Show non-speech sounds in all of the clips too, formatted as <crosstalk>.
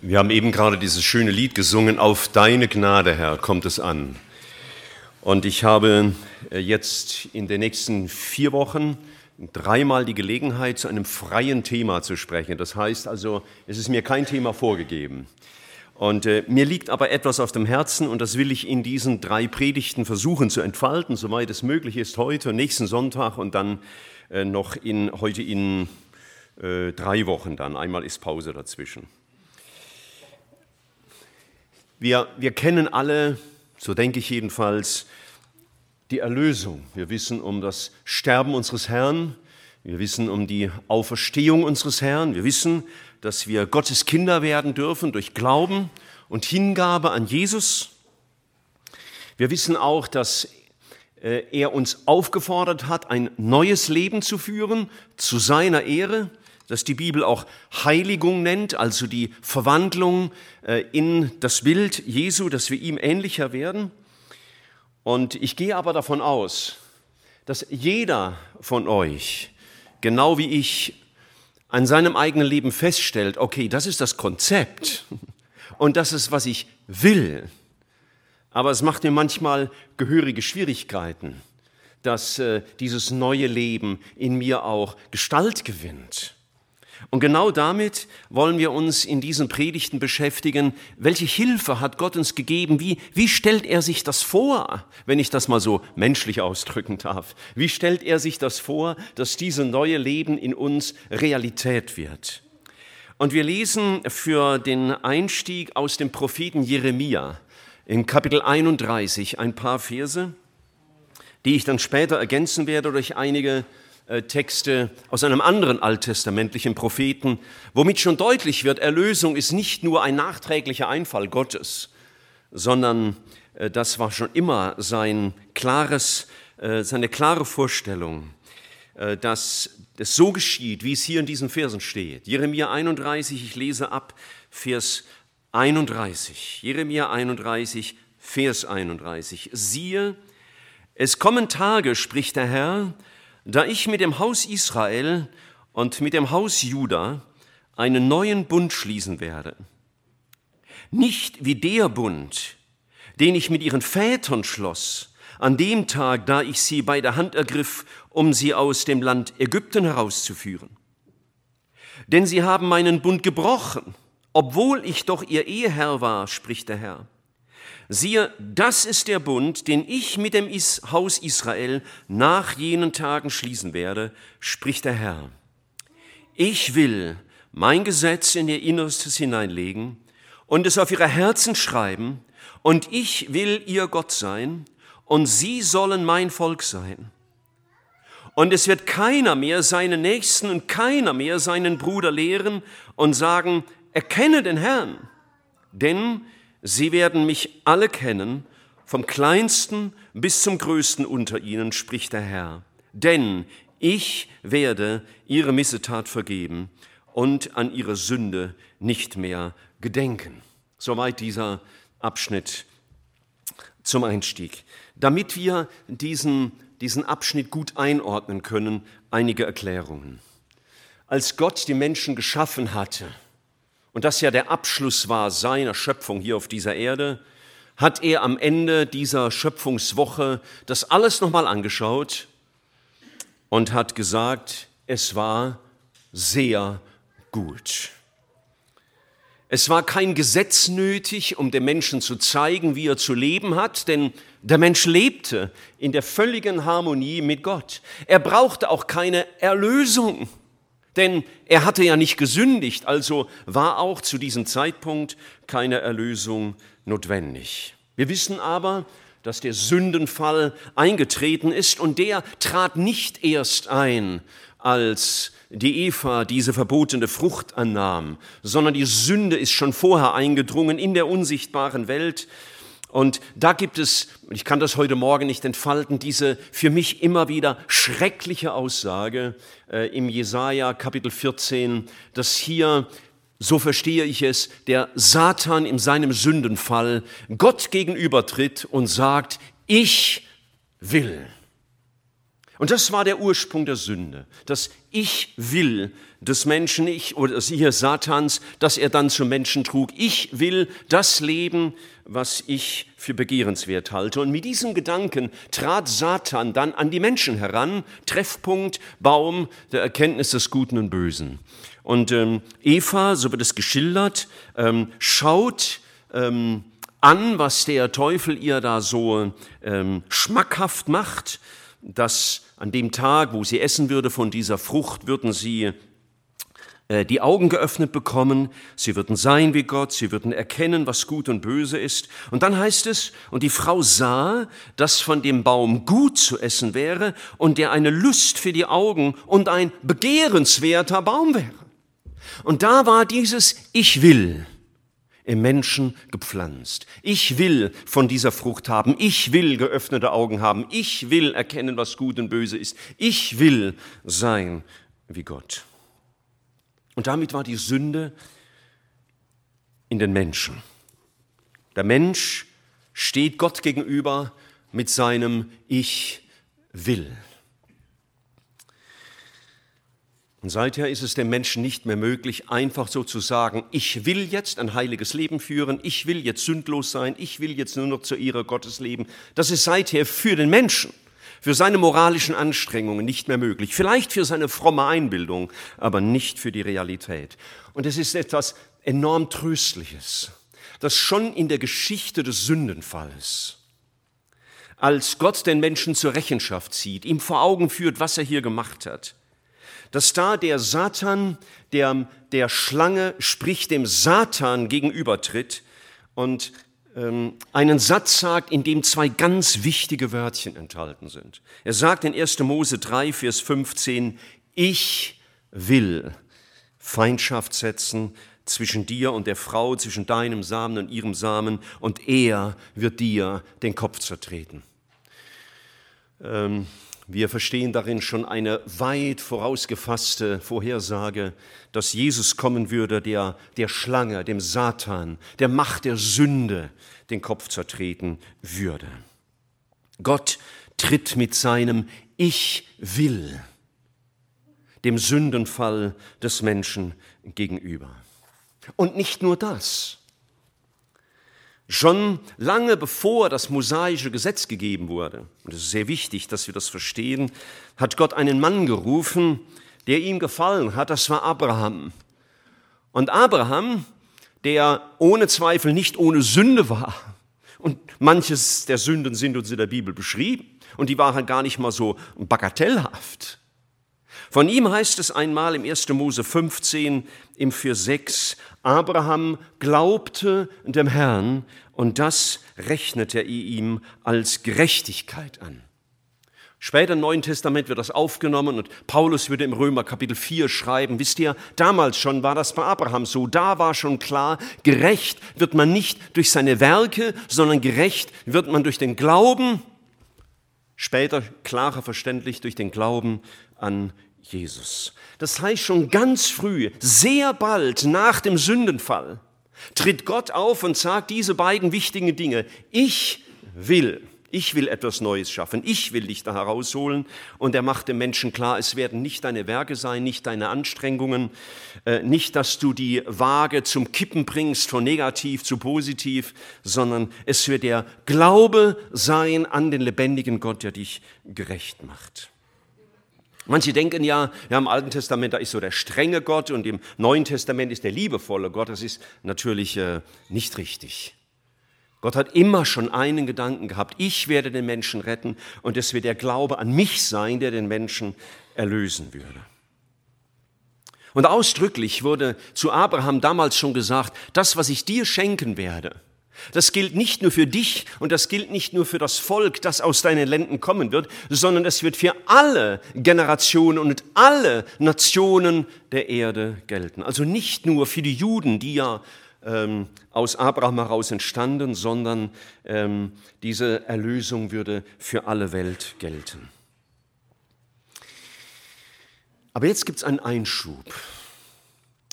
Wir haben eben gerade dieses schöne Lied gesungen, Auf deine Gnade, Herr, kommt es an. Und ich habe äh, jetzt in den nächsten vier Wochen dreimal die Gelegenheit, zu einem freien Thema zu sprechen. Das heißt also, es ist mir kein Thema vorgegeben. Und äh, mir liegt aber etwas auf dem Herzen und das will ich in diesen drei Predigten versuchen zu entfalten, soweit es möglich ist, heute, nächsten Sonntag und dann äh, noch in, heute in äh, drei Wochen dann. Einmal ist Pause dazwischen. Wir, wir kennen alle, so denke ich jedenfalls, die Erlösung. Wir wissen um das Sterben unseres Herrn. Wir wissen um die Auferstehung unseres Herrn. Wir wissen, dass wir Gottes Kinder werden dürfen durch Glauben und Hingabe an Jesus. Wir wissen auch, dass äh, er uns aufgefordert hat, ein neues Leben zu führen zu seiner Ehre das die Bibel auch Heiligung nennt, also die Verwandlung äh, in das Bild Jesu, dass wir ihm ähnlicher werden. Und ich gehe aber davon aus, dass jeder von euch, genau wie ich, an seinem eigenen Leben feststellt, okay, das ist das Konzept <laughs> und das ist, was ich will. Aber es macht mir manchmal gehörige Schwierigkeiten, dass äh, dieses neue Leben in mir auch Gestalt gewinnt. Und genau damit wollen wir uns in diesen Predigten beschäftigen. Welche Hilfe hat Gott uns gegeben? Wie, wie stellt er sich das vor, wenn ich das mal so menschlich ausdrücken darf? Wie stellt er sich das vor, dass dieses neue Leben in uns Realität wird? Und wir lesen für den Einstieg aus dem Propheten Jeremia in Kapitel 31 ein paar Verse, die ich dann später ergänzen werde durch einige Texte aus einem anderen alttestamentlichen Propheten, womit schon deutlich wird, Erlösung ist nicht nur ein nachträglicher Einfall Gottes, sondern äh, das war schon immer sein klares, äh, seine klare Vorstellung, dass es so geschieht, wie es hier in diesen Versen steht. Jeremia 31, ich lese ab Vers 31. Jeremia 31, Vers 31. Siehe, es kommen Tage, spricht der Herr, da ich mit dem Haus Israel und mit dem Haus Juda einen neuen Bund schließen werde. Nicht wie der Bund, den ich mit ihren Vätern schloss, an dem Tag, da ich sie bei der Hand ergriff, um sie aus dem Land Ägypten herauszuführen. Denn sie haben meinen Bund gebrochen, obwohl ich doch ihr Eheherr war, spricht der Herr. Siehe, das ist der Bund, den ich mit dem Haus Israel nach jenen Tagen schließen werde, spricht der Herr. Ich will mein Gesetz in ihr Innerstes hineinlegen und es auf ihre Herzen schreiben, und ich will ihr Gott sein, und sie sollen mein Volk sein. Und es wird keiner mehr seinen Nächsten und keiner mehr seinen Bruder lehren und sagen, erkenne den Herrn, denn Sie werden mich alle kennen, vom kleinsten bis zum größten unter ihnen, spricht der Herr. Denn ich werde ihre Missetat vergeben und an ihre Sünde nicht mehr gedenken. Soweit dieser Abschnitt zum Einstieg. Damit wir diesen, diesen Abschnitt gut einordnen können, einige Erklärungen. Als Gott die Menschen geschaffen hatte, und das ja der Abschluss war seiner Schöpfung hier auf dieser Erde, hat er am Ende dieser Schöpfungswoche das alles nochmal angeschaut und hat gesagt, es war sehr gut. Es war kein Gesetz nötig, um dem Menschen zu zeigen, wie er zu leben hat, denn der Mensch lebte in der völligen Harmonie mit Gott. Er brauchte auch keine Erlösung. Denn er hatte ja nicht gesündigt, also war auch zu diesem Zeitpunkt keine Erlösung notwendig. Wir wissen aber, dass der Sündenfall eingetreten ist und der trat nicht erst ein, als die Eva diese verbotene Frucht annahm, sondern die Sünde ist schon vorher eingedrungen in der unsichtbaren Welt und da gibt es, ich kann das heute Morgen nicht entfalten, diese für mich immer wieder schreckliche Aussage äh, im Jesaja Kapitel 14, dass hier, so verstehe ich es, der Satan in seinem Sündenfall Gott gegenübertritt und sagt, ich will. Und das war der Ursprung der Sünde, das Ich will des Menschen, ich oder hier Satans, dass er dann zum Menschen trug. Ich will das Leben, was ich für begehrenswert halte. Und mit diesem Gedanken trat Satan dann an die Menschen heran, Treffpunkt, Baum der Erkenntnis des Guten und Bösen. Und ähm, Eva, so wird es geschildert, ähm, schaut ähm, an, was der Teufel ihr da so ähm, schmackhaft macht, dass an dem Tag, wo sie essen würde von dieser Frucht, würden sie äh, die Augen geöffnet bekommen, sie würden sein wie Gott, sie würden erkennen, was gut und böse ist. Und dann heißt es, und die Frau sah, dass von dem Baum gut zu essen wäre und der eine Lust für die Augen und ein begehrenswerter Baum wäre. Und da war dieses Ich will im Menschen gepflanzt. Ich will von dieser Frucht haben. Ich will geöffnete Augen haben. Ich will erkennen, was gut und böse ist. Ich will sein wie Gott. Und damit war die Sünde in den Menschen. Der Mensch steht Gott gegenüber mit seinem Ich will. Und seither ist es dem Menschen nicht mehr möglich, einfach so zu sagen, ich will jetzt ein heiliges Leben führen, ich will jetzt sündlos sein, ich will jetzt nur noch zu ihrer Gottes leben. Das ist seither für den Menschen, für seine moralischen Anstrengungen nicht mehr möglich. Vielleicht für seine fromme Einbildung, aber nicht für die Realität. Und es ist etwas enorm Tröstliches, dass schon in der Geschichte des Sündenfalls, als Gott den Menschen zur Rechenschaft zieht, ihm vor Augen führt, was er hier gemacht hat, dass da der Satan, der, der Schlange, sprich dem Satan gegenübertritt und ähm, einen Satz sagt, in dem zwei ganz wichtige Wörtchen enthalten sind. Er sagt in 1. Mose 3, Vers 15, ich will Feindschaft setzen zwischen dir und der Frau, zwischen deinem Samen und ihrem Samen, und er wird dir den Kopf zertreten. Ähm, wir verstehen darin schon eine weit vorausgefasste Vorhersage, dass Jesus kommen würde, der der Schlange, dem Satan, der Macht der Sünde den Kopf zertreten würde. Gott tritt mit seinem Ich will dem Sündenfall des Menschen gegenüber. Und nicht nur das. Schon lange bevor das mosaische Gesetz gegeben wurde, und es ist sehr wichtig, dass wir das verstehen, hat Gott einen Mann gerufen, der ihm gefallen hat, das war Abraham. Und Abraham, der ohne Zweifel nicht ohne Sünde war, und manches der Sünden sind uns in der Bibel beschrieben, und die waren gar nicht mal so bagatellhaft. Von ihm heißt es einmal im 1. Mose 15 im Vers 6, Abraham glaubte dem Herrn und das rechnete er ihm als Gerechtigkeit an. Später im Neuen Testament wird das aufgenommen und Paulus würde im Römer Kapitel 4 schreiben, wisst ihr, damals schon war das bei Abraham so, da war schon klar, gerecht wird man nicht durch seine Werke, sondern gerecht wird man durch den Glauben, später klarer verständlich durch den Glauben an Jesus. Das heißt, schon ganz früh, sehr bald nach dem Sündenfall, tritt Gott auf und sagt diese beiden wichtigen Dinge. Ich will, ich will etwas Neues schaffen, ich will dich da herausholen. Und er macht dem Menschen klar, es werden nicht deine Werke sein, nicht deine Anstrengungen, äh, nicht, dass du die Waage zum Kippen bringst, von negativ zu positiv, sondern es wird der Glaube sein an den lebendigen Gott, der dich gerecht macht. Manche denken ja, ja, im Alten Testament, da ist so der strenge Gott und im Neuen Testament ist der liebevolle Gott. Das ist natürlich äh, nicht richtig. Gott hat immer schon einen Gedanken gehabt, ich werde den Menschen retten und es wird der Glaube an mich sein, der den Menschen erlösen würde. Und ausdrücklich wurde zu Abraham damals schon gesagt, das, was ich dir schenken werde, das gilt nicht nur für dich und das gilt nicht nur für das Volk, das aus deinen Ländern kommen wird, sondern es wird für alle Generationen und alle Nationen der Erde gelten. Also nicht nur für die Juden, die ja ähm, aus Abraham heraus entstanden, sondern ähm, diese Erlösung würde für alle Welt gelten. Aber jetzt gibt es einen Einschub.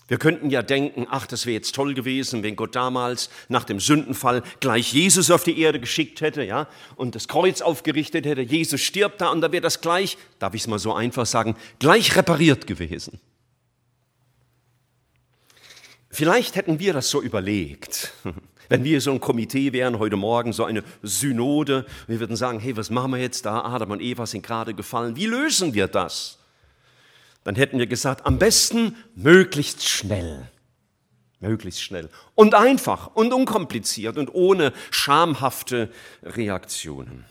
Wir könnten ja denken, ach, das wäre jetzt toll gewesen, wenn Gott damals nach dem Sündenfall gleich Jesus auf die Erde geschickt hätte, ja, und das Kreuz aufgerichtet hätte. Jesus stirbt da und da wäre das gleich, darf ich es mal so einfach sagen, gleich repariert gewesen. Vielleicht hätten wir das so überlegt. <laughs> Wenn wir so ein Komitee wären, heute Morgen so eine Synode, wir würden sagen, hey, was machen wir jetzt da? Adam und Eva sind gerade gefallen. Wie lösen wir das? Dann hätten wir gesagt, am besten möglichst schnell. Möglichst schnell. Und einfach und unkompliziert und ohne schamhafte Reaktionen.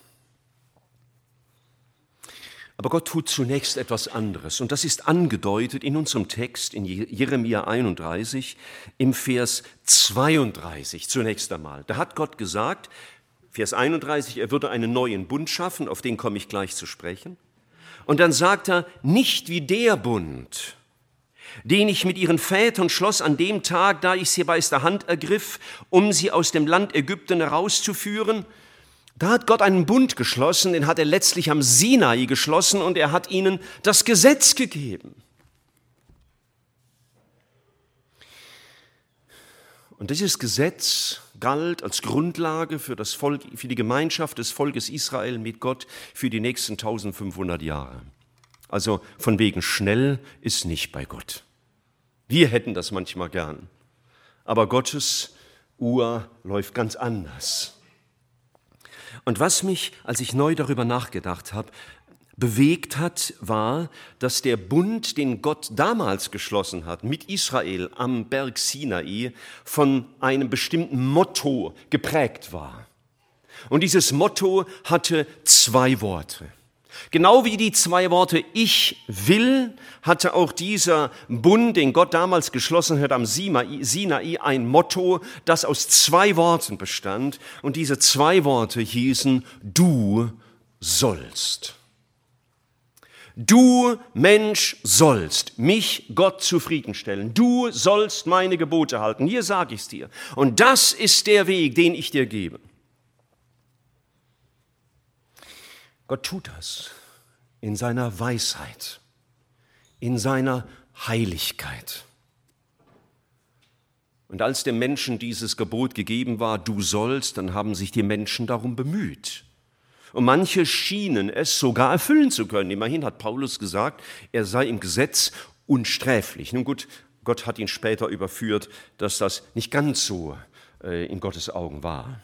Aber Gott tut zunächst etwas anderes und das ist angedeutet in unserem Text in Jeremia 31 im Vers 32 zunächst einmal. Da hat Gott gesagt, Vers 31, er würde einen neuen Bund schaffen, auf den komme ich gleich zu sprechen. Und dann sagt er, nicht wie der Bund, den ich mit ihren Vätern schloss an dem Tag, da ich sie bei der Hand ergriff, um sie aus dem Land Ägypten herauszuführen, da hat Gott einen Bund geschlossen, den hat er letztlich am Sinai geschlossen und er hat ihnen das Gesetz gegeben. Und dieses Gesetz galt als Grundlage für, das Volk, für die Gemeinschaft des Volkes Israel mit Gott für die nächsten 1500 Jahre. Also von wegen schnell ist nicht bei Gott. Wir hätten das manchmal gern. Aber Gottes Uhr läuft ganz anders. Und was mich, als ich neu darüber nachgedacht habe, bewegt hat, war, dass der Bund, den Gott damals geschlossen hat mit Israel am Berg Sinai, von einem bestimmten Motto geprägt war. Und dieses Motto hatte zwei Worte. Genau wie die zwei Worte Ich will hatte auch dieser Bund, den Gott damals geschlossen hat am Sinai, ein Motto, das aus zwei Worten bestand. Und diese zwei Worte hießen Du sollst. Du Mensch sollst mich Gott zufriedenstellen. Du sollst meine Gebote halten. Hier sage ich es dir. Und das ist der Weg, den ich dir gebe. Gott tut das in seiner Weisheit, in seiner Heiligkeit. Und als dem Menschen dieses Gebot gegeben war, du sollst, dann haben sich die Menschen darum bemüht. Und manche schienen es sogar erfüllen zu können. Immerhin hat Paulus gesagt, er sei im Gesetz unsträflich. Nun gut, Gott hat ihn später überführt, dass das nicht ganz so äh, in Gottes Augen war.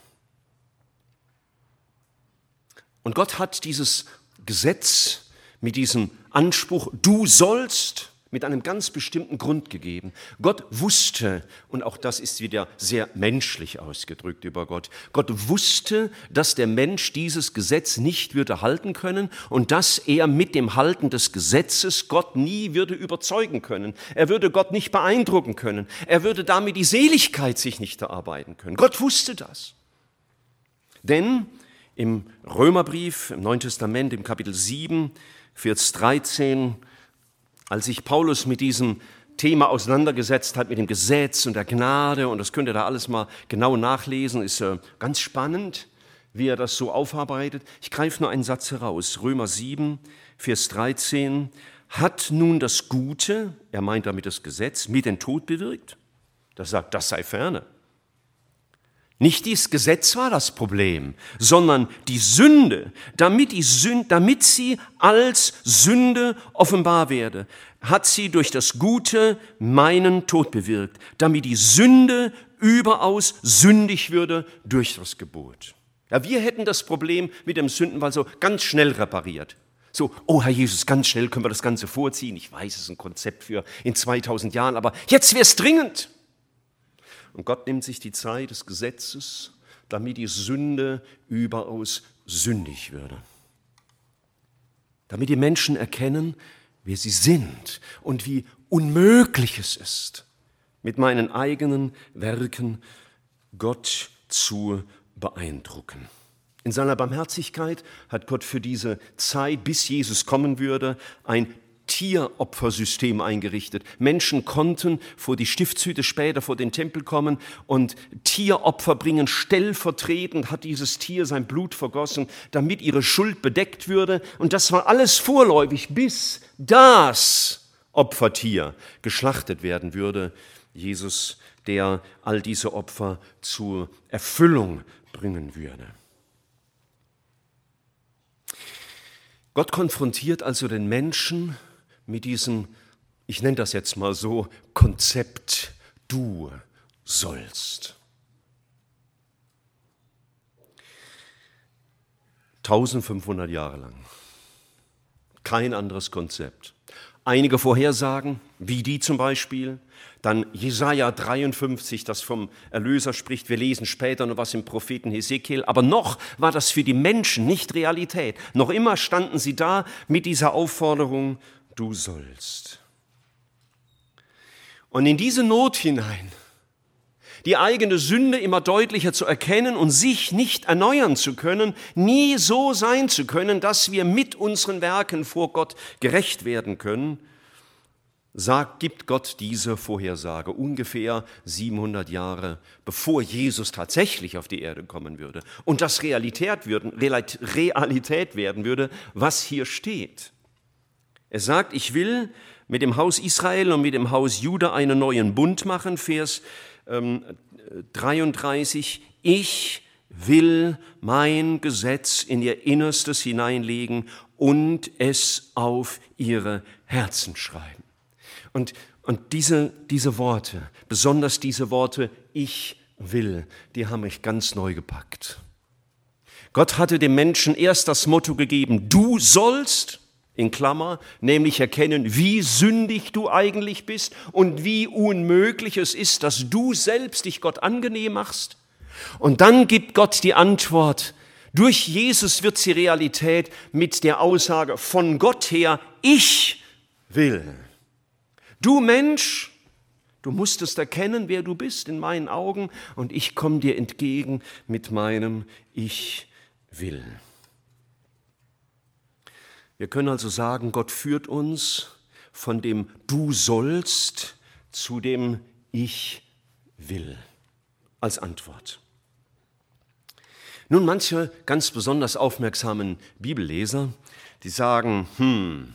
Und Gott hat dieses Gesetz mit diesem Anspruch, du sollst, mit einem ganz bestimmten Grund gegeben. Gott wusste, und auch das ist wieder sehr menschlich ausgedrückt über Gott, Gott wusste, dass der Mensch dieses Gesetz nicht würde halten können und dass er mit dem Halten des Gesetzes Gott nie würde überzeugen können. Er würde Gott nicht beeindrucken können. Er würde damit die Seligkeit sich nicht erarbeiten können. Gott wusste das. Denn im Römerbrief, im Neuen Testament, im Kapitel 7, Vers 13, als sich Paulus mit diesem Thema auseinandergesetzt hat, mit dem Gesetz und der Gnade, und das könnt ihr da alles mal genau nachlesen, ist äh, ganz spannend, wie er das so aufarbeitet. Ich greife nur einen Satz heraus, Römer 7, Vers 13, hat nun das Gute, er meint damit das Gesetz, mit den Tod bewirkt? Das sagt, das sei ferne. Nicht dieses Gesetz war das Problem, sondern die Sünde, damit, die Sünde, damit sie als Sünde offenbar werde, hat sie durch das Gute meinen Tod bewirkt, damit die Sünde überaus sündig würde durch das Gebot. Ja, wir hätten das Problem mit dem Sündenfall so ganz schnell repariert. So, oh Herr Jesus, ganz schnell können wir das Ganze vorziehen. Ich weiß, es ist ein Konzept für in 2000 Jahren, aber jetzt wäre es dringend. Und Gott nimmt sich die Zeit des Gesetzes, damit die Sünde überaus sündig würde. Damit die Menschen erkennen, wer sie sind und wie unmöglich es ist, mit meinen eigenen Werken Gott zu beeindrucken. In seiner Barmherzigkeit hat Gott für diese Zeit, bis Jesus kommen würde, ein Tieropfersystem eingerichtet. Menschen konnten vor die Stiftshüte, später vor den Tempel kommen und Tieropfer bringen. Stellvertretend hat dieses Tier sein Blut vergossen, damit ihre Schuld bedeckt würde. Und das war alles vorläufig, bis das Opfertier geschlachtet werden würde. Jesus, der all diese Opfer zur Erfüllung bringen würde. Gott konfrontiert also den Menschen mit diesem, ich nenne das jetzt mal so, Konzept, du sollst. 1500 Jahre lang. Kein anderes Konzept. Einige Vorhersagen, wie die zum Beispiel, dann Jesaja 53, das vom Erlöser spricht. Wir lesen später noch was im Propheten Hesekiel. Aber noch war das für die Menschen nicht Realität. Noch immer standen sie da mit dieser Aufforderung, du sollst. Und in diese Not hinein die eigene Sünde immer deutlicher zu erkennen und sich nicht erneuern zu können, nie so sein zu können, dass wir mit unseren Werken vor Gott gerecht werden können, sagt, gibt Gott diese Vorhersage ungefähr 700 Jahre bevor Jesus tatsächlich auf die Erde kommen würde und das Realität, würden, Realität werden würde, was hier steht. Er sagt, ich will mit dem Haus Israel und mit dem Haus Juda einen neuen Bund machen, Vers 33, ähm, ich will mein Gesetz in ihr Innerstes hineinlegen und es auf ihre Herzen schreiben. Und, und diese, diese Worte, besonders diese Worte, ich will, die haben mich ganz neu gepackt. Gott hatte dem Menschen erst das Motto gegeben, du sollst, in Klammer, nämlich erkennen, wie sündig du eigentlich bist und wie unmöglich es ist, dass du selbst dich Gott angenehm machst. Und dann gibt Gott die Antwort, durch Jesus wird sie Realität mit der Aussage von Gott her, ich will. Du Mensch, du musstest erkennen, wer du bist in meinen Augen und ich komme dir entgegen mit meinem Ich will. Wir können also sagen, Gott führt uns von dem Du sollst zu dem Ich will als Antwort. Nun, manche ganz besonders aufmerksamen Bibelleser, die sagen, hm,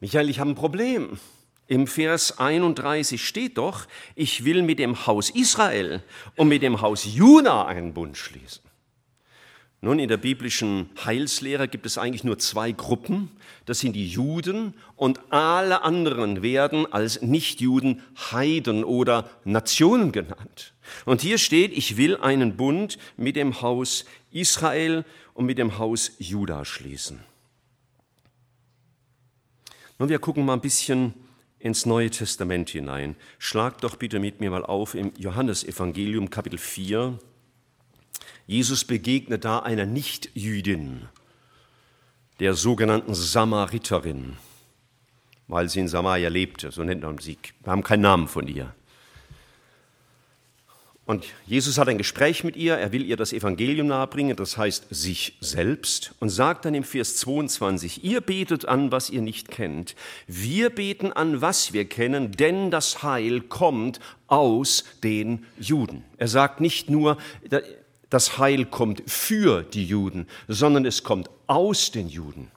Michael, ich habe ein Problem. Im Vers 31 steht doch, ich will mit dem Haus Israel und mit dem Haus Juda einen Bund schließen. Nun, in der biblischen Heilslehre gibt es eigentlich nur zwei Gruppen. Das sind die Juden und alle anderen werden als Nichtjuden Heiden oder Nationen genannt. Und hier steht, ich will einen Bund mit dem Haus Israel und mit dem Haus Juda schließen. Nun, wir gucken mal ein bisschen ins Neue Testament hinein. Schlag doch bitte mit mir mal auf im Johannesevangelium Kapitel 4 Jesus begegnet da einer Nichtjüdin, der sogenannten Samariterin, weil sie in Samaria lebte, so nennt man sie. Wir haben keinen Namen von ihr. Und Jesus hat ein Gespräch mit ihr, er will ihr das Evangelium nahebringen, das heißt sich selbst, und sagt dann im Vers 22, ihr betet an, was ihr nicht kennt. Wir beten an, was wir kennen, denn das Heil kommt aus den Juden. Er sagt nicht nur, das Heil kommt für die Juden, sondern es kommt aus den Juden.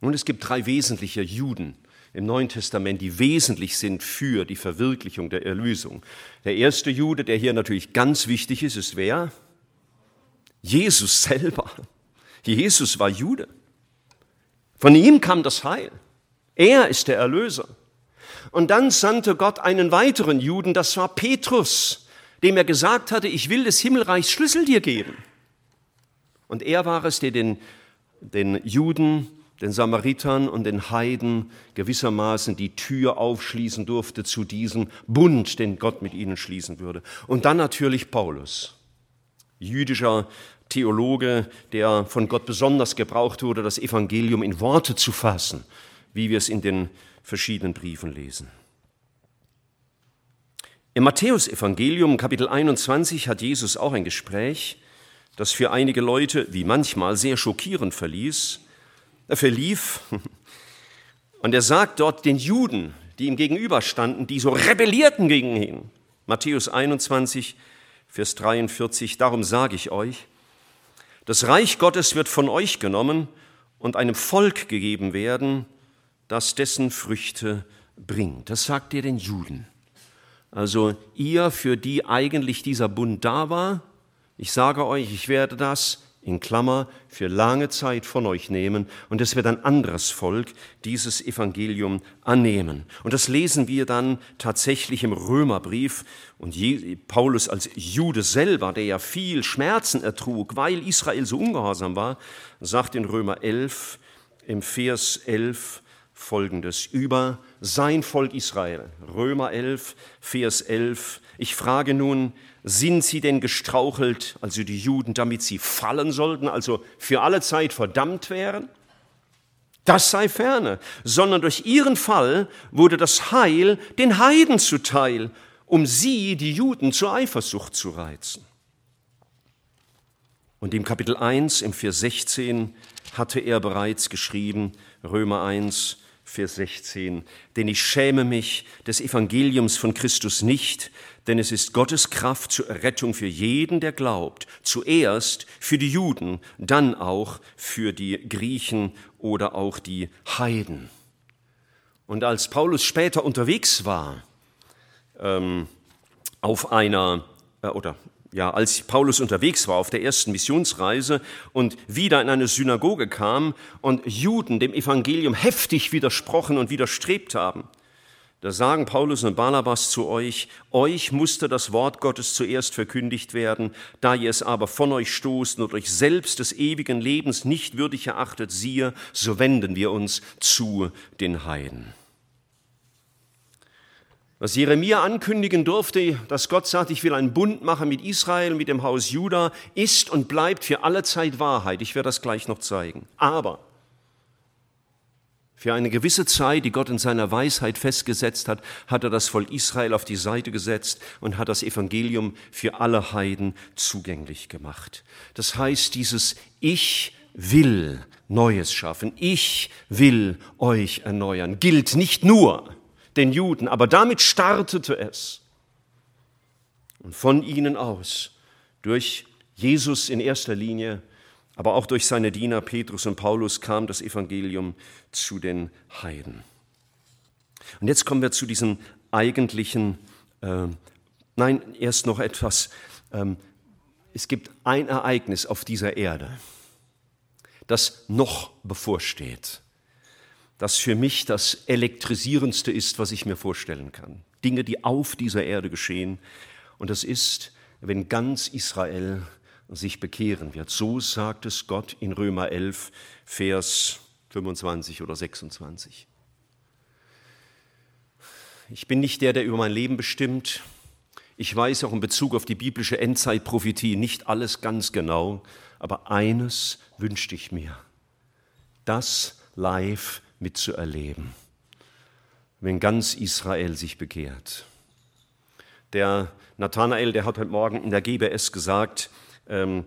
Nun, es gibt drei wesentliche Juden im Neuen Testament, die wesentlich sind für die Verwirklichung der Erlösung. Der erste Jude, der hier natürlich ganz wichtig ist, ist wer? Jesus selber. Jesus war Jude. Von ihm kam das Heil. Er ist der Erlöser. Und dann sandte Gott einen weiteren Juden, das war Petrus dem er gesagt hatte, ich will des Himmelreichs Schlüssel dir geben. Und er war es, der den, den Juden, den Samaritern und den Heiden gewissermaßen die Tür aufschließen durfte zu diesem Bund, den Gott mit ihnen schließen würde. Und dann natürlich Paulus, jüdischer Theologe, der von Gott besonders gebraucht wurde, das Evangelium in Worte zu fassen, wie wir es in den verschiedenen Briefen lesen. Im Matthäusevangelium Kapitel 21 hat Jesus auch ein Gespräch, das für einige Leute wie manchmal sehr schockierend verließ, er verlief. <laughs> Und er sagt dort den Juden, die ihm gegenüberstanden, die so rebellierten gegen ihn. Matthäus 21, Vers 43, darum sage ich euch, das Reich Gottes wird von euch genommen und einem Volk gegeben werden, das dessen Früchte bringt. Das sagt er den Juden. Also ihr, für die eigentlich dieser Bund da war, ich sage euch, ich werde das in Klammer für lange Zeit von euch nehmen und es wird ein anderes Volk dieses Evangelium annehmen. Und das lesen wir dann tatsächlich im Römerbrief und Paulus als Jude selber, der ja viel Schmerzen ertrug, weil Israel so ungehorsam war, sagt in Römer 11 im Vers 11 folgendes über sein Volk Israel. Römer 11, Vers 11. Ich frage nun, sind sie denn gestrauchelt, also die Juden, damit sie fallen sollten, also für alle Zeit verdammt wären? Das sei ferne, sondern durch ihren Fall wurde das Heil den Heiden zuteil, um sie, die Juden, zur Eifersucht zu reizen. Und im Kapitel 1, im Vers 16, hatte er bereits geschrieben, Römer 1, Vers 16, denn ich schäme mich des Evangeliums von Christus nicht, denn es ist Gottes Kraft zur Errettung für jeden, der glaubt, zuerst für die Juden, dann auch für die Griechen oder auch die Heiden. Und als Paulus später unterwegs war, ähm, auf einer, äh, oder ja, als Paulus unterwegs war auf der ersten Missionsreise und wieder in eine Synagoge kam und Juden dem Evangelium heftig widersprochen und widerstrebt haben, da sagen Paulus und Barnabas zu euch, euch musste das Wort Gottes zuerst verkündigt werden, da ihr es aber von euch stoßt und euch selbst des ewigen Lebens nicht würdig erachtet, siehe, so wenden wir uns zu den Heiden. Was Jeremia ankündigen durfte, dass Gott sagt, ich will einen Bund machen mit Israel, mit dem Haus Juda, ist und bleibt für alle Zeit Wahrheit. Ich werde das gleich noch zeigen. Aber für eine gewisse Zeit, die Gott in seiner Weisheit festgesetzt hat, hat er das Volk Israel auf die Seite gesetzt und hat das Evangelium für alle Heiden zugänglich gemacht. Das heißt, dieses Ich will Neues schaffen, ich will euch erneuern, gilt nicht nur den Juden, aber damit startete es. Und von ihnen aus, durch Jesus in erster Linie, aber auch durch seine Diener Petrus und Paulus kam das Evangelium zu den Heiden. Und jetzt kommen wir zu diesem eigentlichen, äh, nein, erst noch etwas. Ähm, es gibt ein Ereignis auf dieser Erde, das noch bevorsteht, das für mich das elektrisierendste ist, was ich mir vorstellen kann. Dinge, die auf dieser Erde geschehen. Und das ist, wenn ganz Israel sich bekehren wird. So sagt es Gott in Römer 11, Vers 25 oder 26. Ich bin nicht der, der über mein Leben bestimmt. Ich weiß auch in Bezug auf die biblische Endzeitprophetie nicht alles ganz genau, aber eines wünschte ich mir, das live mitzuerleben, wenn ganz Israel sich bekehrt. Der Nathanael, der hat heute Morgen in der GBS gesagt, ähm,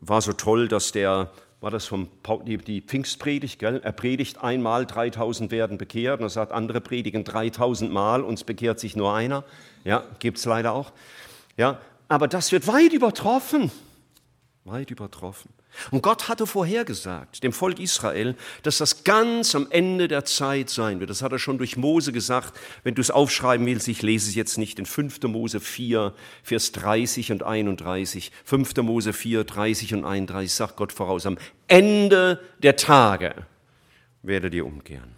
war so toll, dass der, war das vom die, Pfingstpredigt, gell? er predigt einmal, 3000 werden bekehrt, und er sagt, andere predigen 3000 Mal, uns bekehrt sich nur einer. Ja, gibt es leider auch. Ja, aber das wird weit übertroffen, weit übertroffen. Und Gott hatte vorhergesagt, dem Volk Israel, dass das ganz am Ende der Zeit sein wird. Das hat er schon durch Mose gesagt. Wenn du es aufschreiben willst, ich lese es jetzt nicht in 5. Mose 4, Vers 30 und 31. 5. Mose 4, 30 und 31 sagt Gott voraus, am Ende der Tage werdet ihr umkehren.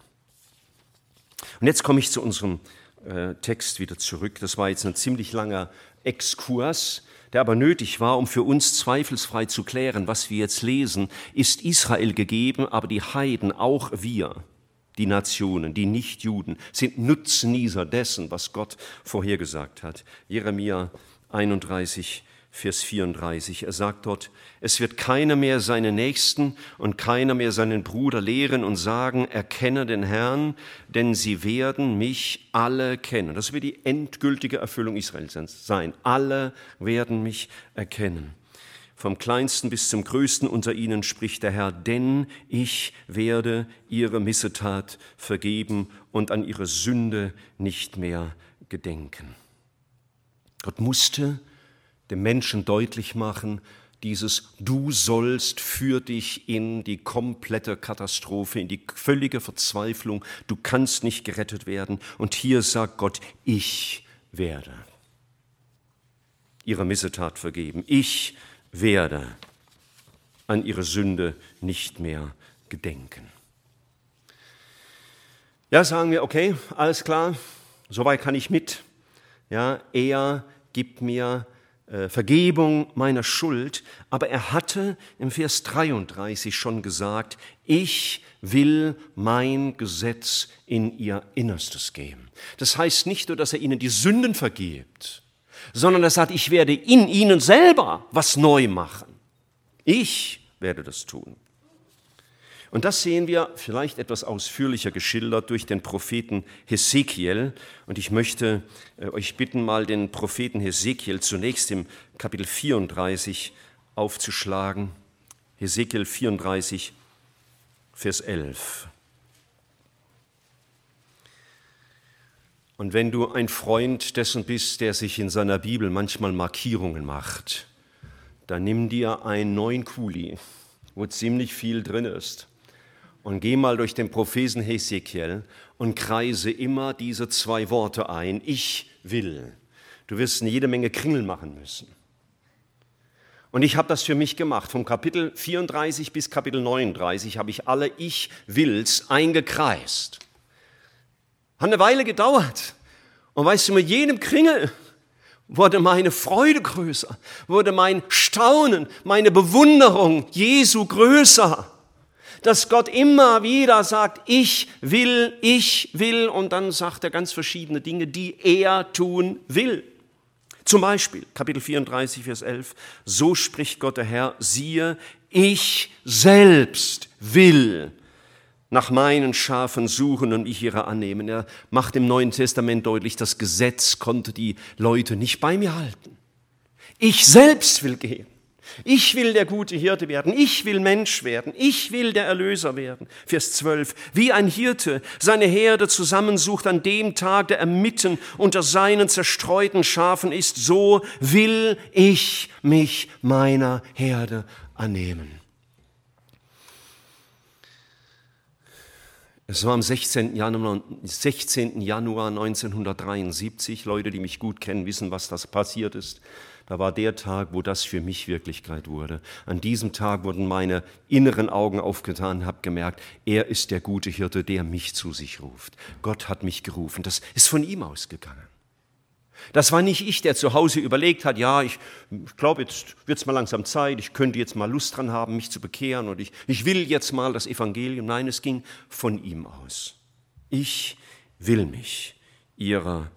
Und jetzt komme ich zu unserem äh, Text wieder zurück. Das war jetzt ein ziemlich langer Exkurs der aber nötig war, um für uns zweifelsfrei zu klären, was wir jetzt lesen, ist Israel gegeben, aber die Heiden, auch wir, die Nationen, die Nichtjuden, sind Nutznießer dessen, was Gott vorhergesagt hat. Jeremia 31, Vers 34. Er sagt dort, es wird keiner mehr seinen Nächsten und keiner mehr seinen Bruder lehren und sagen, erkenne den Herrn, denn sie werden mich alle kennen. Das wird die endgültige Erfüllung Israels sein. Alle werden mich erkennen. Vom kleinsten bis zum größten unter ihnen spricht der Herr, denn ich werde ihre Missetat vergeben und an ihre Sünde nicht mehr gedenken. Gott musste dem Menschen deutlich machen, dieses Du sollst führt dich in die komplette Katastrophe, in die völlige Verzweiflung. Du kannst nicht gerettet werden. Und hier sagt Gott, ich werde ihre Missetat vergeben. Ich werde an ihre Sünde nicht mehr gedenken. Ja, sagen wir, okay, alles klar, soweit kann ich mit. Ja, er gibt mir Vergebung meiner Schuld, aber er hatte im Vers 33 schon gesagt, ich will mein Gesetz in ihr Innerstes geben. Das heißt nicht nur, dass er ihnen die Sünden vergibt, sondern er sagt, ich werde in ihnen selber was neu machen. Ich werde das tun. Und das sehen wir vielleicht etwas ausführlicher geschildert durch den Propheten Hesekiel. Und ich möchte äh, euch bitten, mal den Propheten Hesekiel zunächst im Kapitel 34 aufzuschlagen. Hesekiel 34, Vers 11. Und wenn du ein Freund dessen bist, der sich in seiner Bibel manchmal Markierungen macht, dann nimm dir einen neuen Kuli, wo ziemlich viel drin ist und geh mal durch den Propheten Hesekiel und kreise immer diese zwei Worte ein. Ich will. Du wirst eine jede Menge Kringel machen müssen. Und ich habe das für mich gemacht. Vom Kapitel 34 bis Kapitel 39 habe ich alle Ich wills eingekreist. Hat eine Weile gedauert. Und weißt du, mit jedem Kringel wurde meine Freude größer, wurde mein Staunen, meine Bewunderung Jesu größer dass Gott immer wieder sagt, ich will, ich will, und dann sagt er ganz verschiedene Dinge, die er tun will. Zum Beispiel Kapitel 34, Vers 11, so spricht Gott der Herr, siehe, ich selbst will nach meinen Schafen suchen und mich ihrer annehmen. Er macht im Neuen Testament deutlich, das Gesetz konnte die Leute nicht bei mir halten. Ich selbst will gehen. Ich will der gute Hirte werden. Ich will Mensch werden. Ich will der Erlöser werden. Vers 12. Wie ein Hirte seine Herde zusammensucht an dem Tag, der er mitten unter seinen zerstreuten Schafen ist, so will ich mich meiner Herde annehmen. Es war am 16. Januar, 16. Januar 1973. Leute, die mich gut kennen, wissen, was das passiert ist. Da war der Tag, wo das für mich Wirklichkeit wurde. An diesem Tag wurden meine inneren Augen aufgetan, habe gemerkt, er ist der gute Hirte, der mich zu sich ruft. Gott hat mich gerufen. Das ist von ihm ausgegangen. Das war nicht ich, der zu Hause überlegt hat, ja, ich, ich glaube, jetzt wird es mal langsam Zeit, ich könnte jetzt mal Lust dran haben, mich zu bekehren und ich, ich will jetzt mal das Evangelium. Nein, es ging von ihm aus. Ich will mich ihrer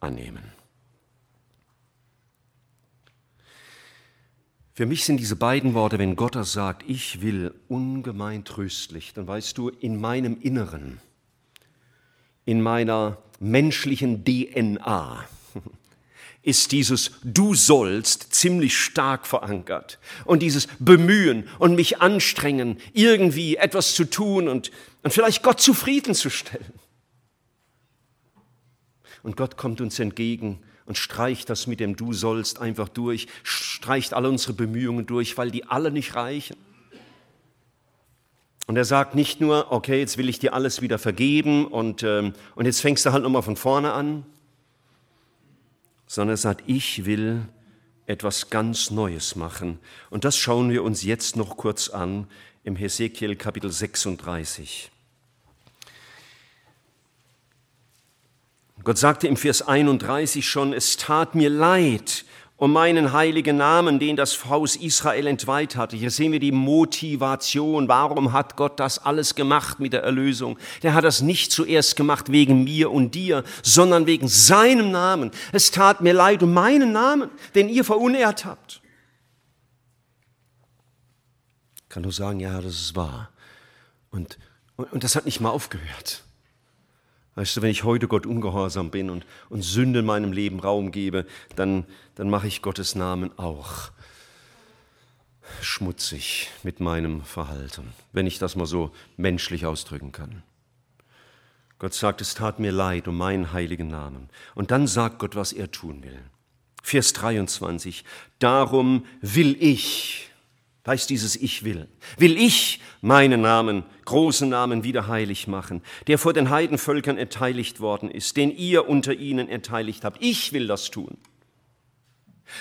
annehmen. Für mich sind diese beiden Worte, wenn Gott das sagt, ich will, ungemein tröstlich, dann weißt du, in meinem Inneren, in meiner menschlichen DNA <laughs> ist dieses Du sollst ziemlich stark verankert. Und dieses Bemühen und mich anstrengen, irgendwie etwas zu tun und, und vielleicht Gott zufriedenzustellen. Und Gott kommt uns entgegen und streicht das mit dem Du sollst einfach durch, streicht alle unsere Bemühungen durch, weil die alle nicht reichen. Und er sagt nicht nur, okay, jetzt will ich dir alles wieder vergeben und, ähm, und jetzt fängst du halt nochmal von vorne an, sondern er sagt, ich will etwas ganz Neues machen. Und das schauen wir uns jetzt noch kurz an im Hesekiel Kapitel 36. Gott sagte im Vers 31 schon, es tat mir leid um meinen heiligen Namen, den das Haus Israel entweiht hatte. Hier sehen wir die Motivation. Warum hat Gott das alles gemacht mit der Erlösung? Der hat das nicht zuerst gemacht wegen mir und dir, sondern wegen seinem Namen. Es tat mir leid um meinen Namen, den ihr verunehrt habt. Ich kann nur sagen, ja, das ist wahr. Und, und, und das hat nicht mal aufgehört. Weißt du, wenn ich heute Gott ungehorsam bin und, und Sünde in meinem Leben Raum gebe, dann, dann mache ich Gottes Namen auch schmutzig mit meinem Verhalten, wenn ich das mal so menschlich ausdrücken kann. Gott sagt, es tat mir leid um meinen heiligen Namen. Und dann sagt Gott, was er tun will. Vers 23. Darum will ich, da ist dieses Ich will, will ich meinen Namen, großen Namen wieder heilig machen, der vor den Heidenvölkern erteiligt worden ist, den ihr unter ihnen erteiligt habt. Ich will das tun.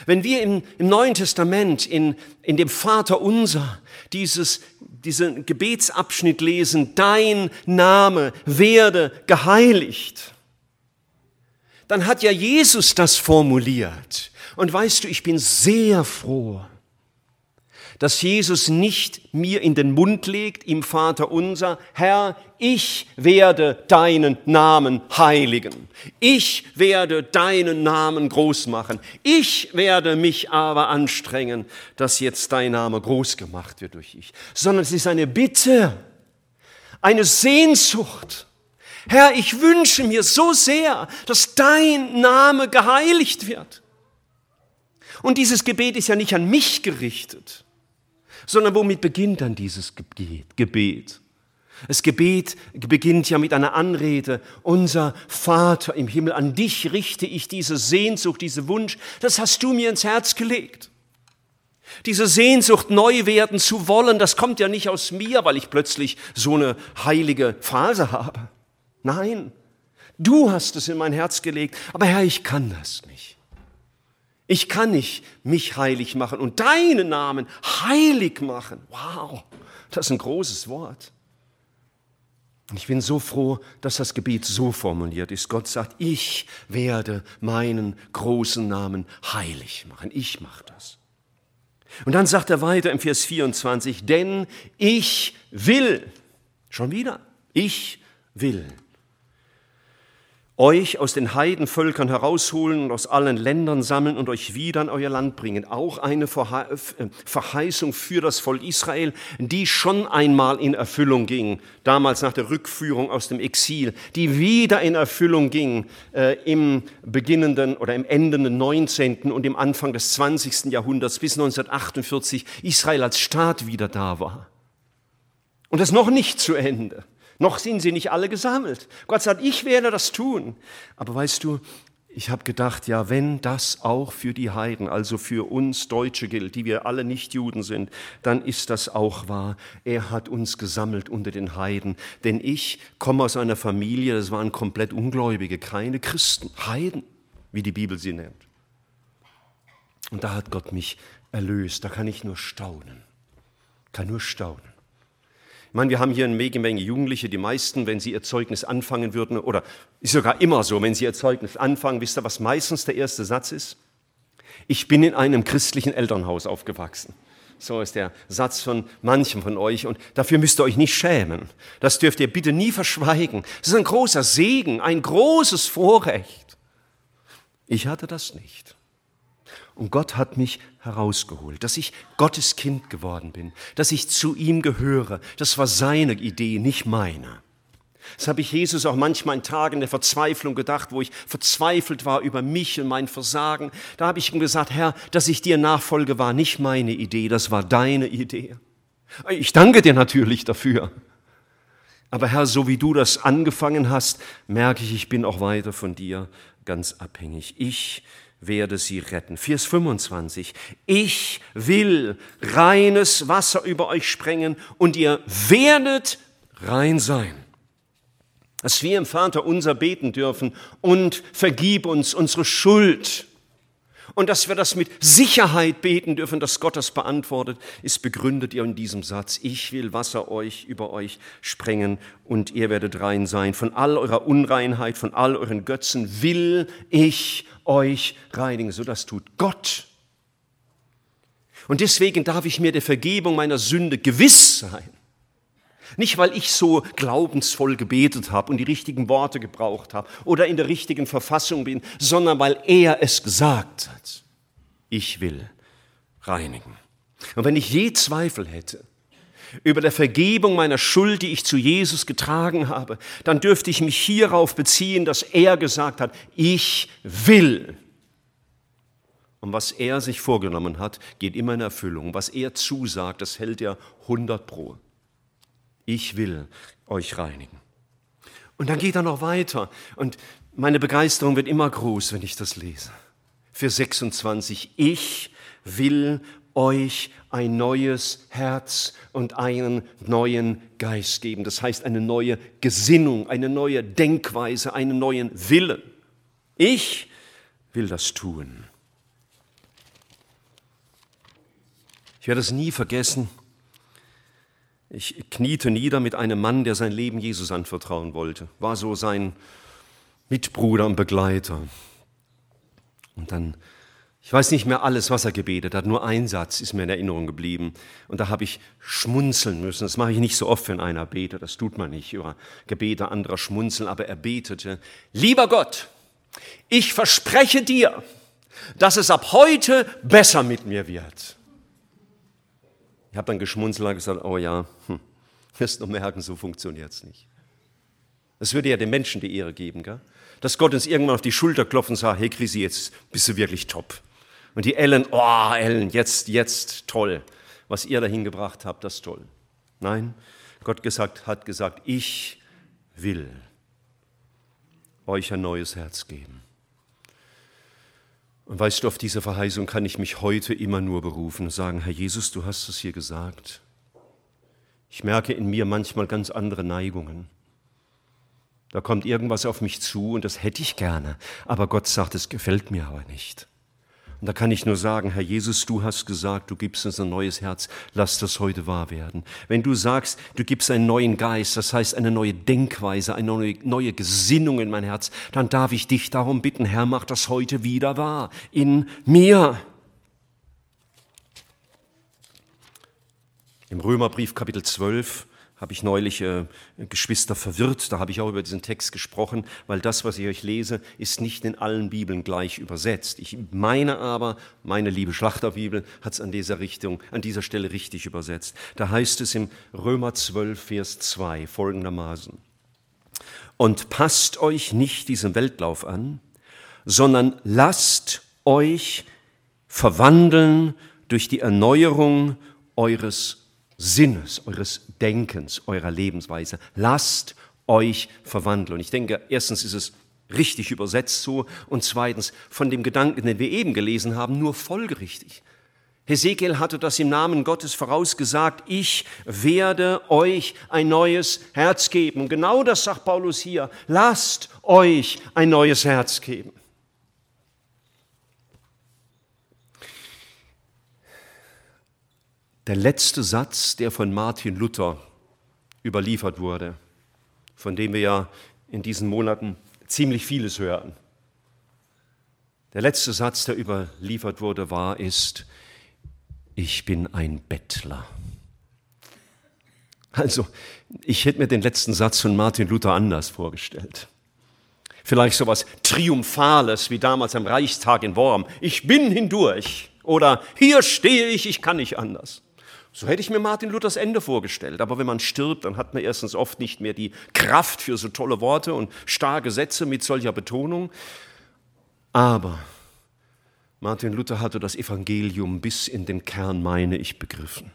Wenn wir im, im Neuen Testament in, in dem Vater unser dieses, diesen Gebetsabschnitt lesen, dein Name werde geheiligt, dann hat ja Jesus das formuliert. Und weißt du, ich bin sehr froh, dass Jesus nicht mir in den Mund legt, im Vater unser, Herr, ich werde deinen Namen heiligen. Ich werde deinen Namen groß machen. Ich werde mich aber anstrengen, dass jetzt dein Name groß gemacht wird durch ich. Sondern es ist eine Bitte, eine Sehnsucht. Herr, ich wünsche mir so sehr, dass dein Name geheiligt wird. Und dieses Gebet ist ja nicht an mich gerichtet, sondern womit beginnt dann dieses Gebet? Das Gebet beginnt ja mit einer Anrede. Unser Vater im Himmel, an dich richte ich diese Sehnsucht, diese Wunsch. Das hast du mir ins Herz gelegt. Diese Sehnsucht, neu werden zu wollen, das kommt ja nicht aus mir, weil ich plötzlich so eine heilige Phase habe. Nein, du hast es in mein Herz gelegt. Aber Herr, ich kann das nicht. Ich kann nicht mich heilig machen und deinen Namen heilig machen. Wow, das ist ein großes Wort. Und ich bin so froh, dass das Gebet so formuliert ist. Gott sagt, ich werde meinen großen Namen heilig machen. Ich mache das. Und dann sagt er weiter im Vers 24, denn ich will, schon wieder, ich will euch aus den Heidenvölkern herausholen und aus allen Ländern sammeln und euch wieder in euer Land bringen. Auch eine äh, Verheißung für das Volk Israel, die schon einmal in Erfüllung ging, damals nach der Rückführung aus dem Exil, die wieder in Erfüllung ging äh, im beginnenden oder im endenden 19. und im Anfang des 20. Jahrhunderts bis 1948 Israel als Staat wieder da war. Und das noch nicht zu Ende. Noch sind sie nicht alle gesammelt. Gott sagt, ich werde das tun. Aber weißt du, ich habe gedacht, ja, wenn das auch für die Heiden, also für uns Deutsche gilt, die wir alle nicht Juden sind, dann ist das auch wahr. Er hat uns gesammelt unter den Heiden. Denn ich komme aus einer Familie, das waren komplett Ungläubige, keine Christen, Heiden, wie die Bibel sie nennt. Und da hat Gott mich erlöst. Da kann ich nur staunen. Kann nur staunen. Ich meine, wir haben hier eine Menge Jugendliche, die meisten, wenn sie ihr Zeugnis anfangen würden, oder ist sogar immer so, wenn sie ihr Zeugnis anfangen, wisst ihr, was meistens der erste Satz ist? Ich bin in einem christlichen Elternhaus aufgewachsen. So ist der Satz von manchem von euch und dafür müsst ihr euch nicht schämen. Das dürft ihr bitte nie verschweigen. Das ist ein großer Segen, ein großes Vorrecht. Ich hatte das nicht. Und Gott hat mich herausgeholt, dass ich Gottes Kind geworden bin, dass ich zu ihm gehöre. Das war seine Idee, nicht meine. Das habe ich Jesus auch manchmal in Tagen der Verzweiflung gedacht, wo ich verzweifelt war über mich und mein Versagen. Da habe ich ihm gesagt, Herr, dass ich dir nachfolge, war nicht meine Idee, das war deine Idee. Ich danke dir natürlich dafür. Aber Herr, so wie du das angefangen hast, merke ich, ich bin auch weiter von dir ganz abhängig. Ich werde sie retten. Vers 25. Ich will reines Wasser über euch sprengen und ihr werdet rein sein. Dass wir im Vater unser beten dürfen und vergib uns unsere Schuld. Und dass wir das mit Sicherheit beten dürfen, dass Gott das beantwortet, ist begründet ihr in diesem Satz. Ich will Wasser euch über euch sprengen und ihr werdet rein sein. Von all eurer Unreinheit, von all euren Götzen will ich euch reinigen. So das tut Gott. Und deswegen darf ich mir der Vergebung meiner Sünde gewiss sein. Nicht, weil ich so glaubensvoll gebetet habe und die richtigen Worte gebraucht habe oder in der richtigen Verfassung bin, sondern weil er es gesagt hat. Ich will reinigen. Und wenn ich je Zweifel hätte über der Vergebung meiner Schuld, die ich zu Jesus getragen habe, dann dürfte ich mich hierauf beziehen, dass er gesagt hat, ich will. Und was er sich vorgenommen hat, geht immer in Erfüllung. Was er zusagt, das hält er 100 pro ich will euch reinigen. Und dann geht er noch weiter und meine Begeisterung wird immer groß, wenn ich das lese. für 26. Ich will euch ein neues Herz und einen neuen Geist geben. Das heißt eine neue Gesinnung, eine neue Denkweise, einen neuen Willen. Ich will das tun. Ich werde es nie vergessen. Ich kniete nieder mit einem Mann, der sein Leben Jesus anvertrauen wollte. War so sein Mitbruder und Begleiter. Und dann, ich weiß nicht mehr alles, was er gebetet hat, nur ein Satz ist mir in Erinnerung geblieben. Und da habe ich schmunzeln müssen. Das mache ich nicht so oft, wenn einer betet. Das tut man nicht über Gebete anderer schmunzeln. Aber er betete, lieber Gott, ich verspreche dir, dass es ab heute besser mit mir wird. Ich habe dann geschmunzelt und gesagt, oh ja, hm, wirst du merken, so funktioniert es nicht. Das würde ja den Menschen die Ehre geben, gell? dass Gott uns irgendwann auf die Schulter klopft und sagt, hey Chrissy, jetzt bist du wirklich top. Und die Ellen, oh Ellen, jetzt, jetzt toll. Was ihr dahin gebracht habt, das ist toll. Nein, Gott gesagt, hat gesagt, ich will euch ein neues Herz geben. Und weißt du, auf diese Verheißung kann ich mich heute immer nur berufen und sagen, Herr Jesus, du hast es hier gesagt. Ich merke in mir manchmal ganz andere Neigungen. Da kommt irgendwas auf mich zu und das hätte ich gerne, aber Gott sagt, es gefällt mir aber nicht. Und da kann ich nur sagen, Herr Jesus, du hast gesagt, du gibst uns ein neues Herz, lass das heute wahr werden. Wenn du sagst, du gibst einen neuen Geist, das heißt eine neue Denkweise, eine neue, neue Gesinnung in mein Herz, dann darf ich dich darum bitten, Herr, mach das heute wieder wahr in mir. Im Römerbrief Kapitel 12 habe ich neulich äh, Geschwister verwirrt, da habe ich auch über diesen Text gesprochen, weil das, was ich euch lese, ist nicht in allen Bibeln gleich übersetzt. Ich meine aber, meine liebe Schlachterbibel hat es an dieser Richtung, an dieser Stelle richtig übersetzt. Da heißt es im Römer 12, Vers 2 folgendermaßen. Und passt euch nicht diesem Weltlauf an, sondern lasst euch verwandeln durch die Erneuerung eures Sinnes, eures Denkens, eurer Lebensweise. Lasst euch verwandeln. Und ich denke, erstens ist es richtig übersetzt so und zweitens von dem Gedanken, den wir eben gelesen haben, nur folgerichtig. Hesekiel hatte das im Namen Gottes vorausgesagt, ich werde euch ein neues Herz geben. Und genau das sagt Paulus hier, lasst euch ein neues Herz geben. Der letzte Satz, der von Martin Luther überliefert wurde, von dem wir ja in diesen Monaten ziemlich vieles hören. Der letzte Satz, der überliefert wurde, war, ist, ich bin ein Bettler. Also, ich hätte mir den letzten Satz von Martin Luther anders vorgestellt. Vielleicht so etwas Triumphales wie damals am Reichstag in Worm. Ich bin hindurch. Oder hier stehe ich, ich kann nicht anders. So hätte ich mir Martin Luthers Ende vorgestellt. Aber wenn man stirbt, dann hat man erstens oft nicht mehr die Kraft für so tolle Worte und starke Sätze mit solcher Betonung. Aber Martin Luther hatte das Evangelium bis in den Kern, meine ich, begriffen.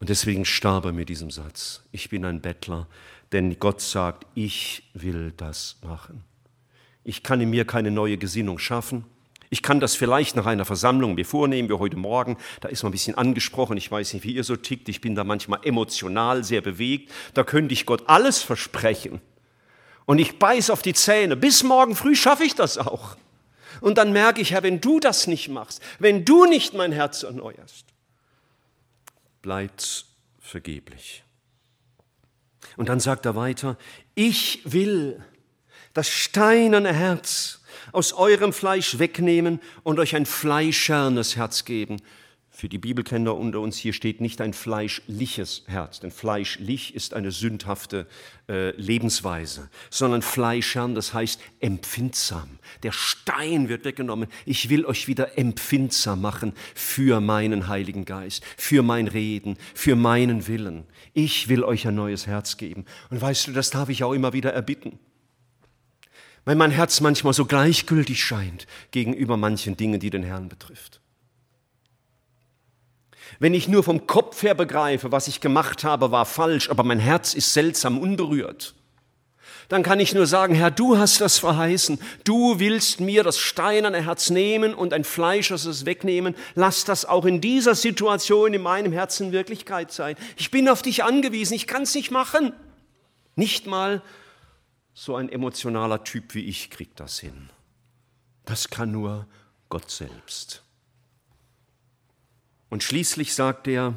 Und deswegen starb er mit diesem Satz. Ich bin ein Bettler, denn Gott sagt, ich will das machen. Ich kann in mir keine neue Gesinnung schaffen. Ich kann das vielleicht nach einer Versammlung mir vornehmen, wie heute Morgen. Da ist man ein bisschen angesprochen. Ich weiß nicht, wie ihr so tickt. Ich bin da manchmal emotional sehr bewegt. Da könnte ich Gott alles versprechen. Und ich beiß auf die Zähne. Bis morgen früh schaffe ich das auch. Und dann merke ich, Herr, wenn du das nicht machst, wenn du nicht mein Herz erneuerst, bleibt's vergeblich. Und dann sagt er weiter, ich will das steinerne Herz aus eurem Fleisch wegnehmen und euch ein fleischernes Herz geben. Für die Bibelkenner unter uns hier steht nicht ein fleischliches Herz, denn fleischlich ist eine sündhafte äh, Lebensweise, sondern fleischern, das heißt empfindsam. Der Stein wird weggenommen. Ich will euch wieder empfindsam machen für meinen Heiligen Geist, für mein Reden, für meinen Willen. Ich will euch ein neues Herz geben. Und weißt du, das darf ich auch immer wieder erbitten weil mein Herz manchmal so gleichgültig scheint gegenüber manchen Dingen, die den Herrn betrifft. Wenn ich nur vom Kopf her begreife, was ich gemacht habe, war falsch, aber mein Herz ist seltsam unberührt, dann kann ich nur sagen, Herr, du hast das verheißen. Du willst mir das steinerne Herz nehmen und ein fleischliches wegnehmen. Lass das auch in dieser Situation in meinem Herzen Wirklichkeit sein. Ich bin auf dich angewiesen. Ich kann es nicht machen. Nicht mal so ein emotionaler Typ wie ich kriegt das hin. Das kann nur Gott selbst. Und schließlich sagt er,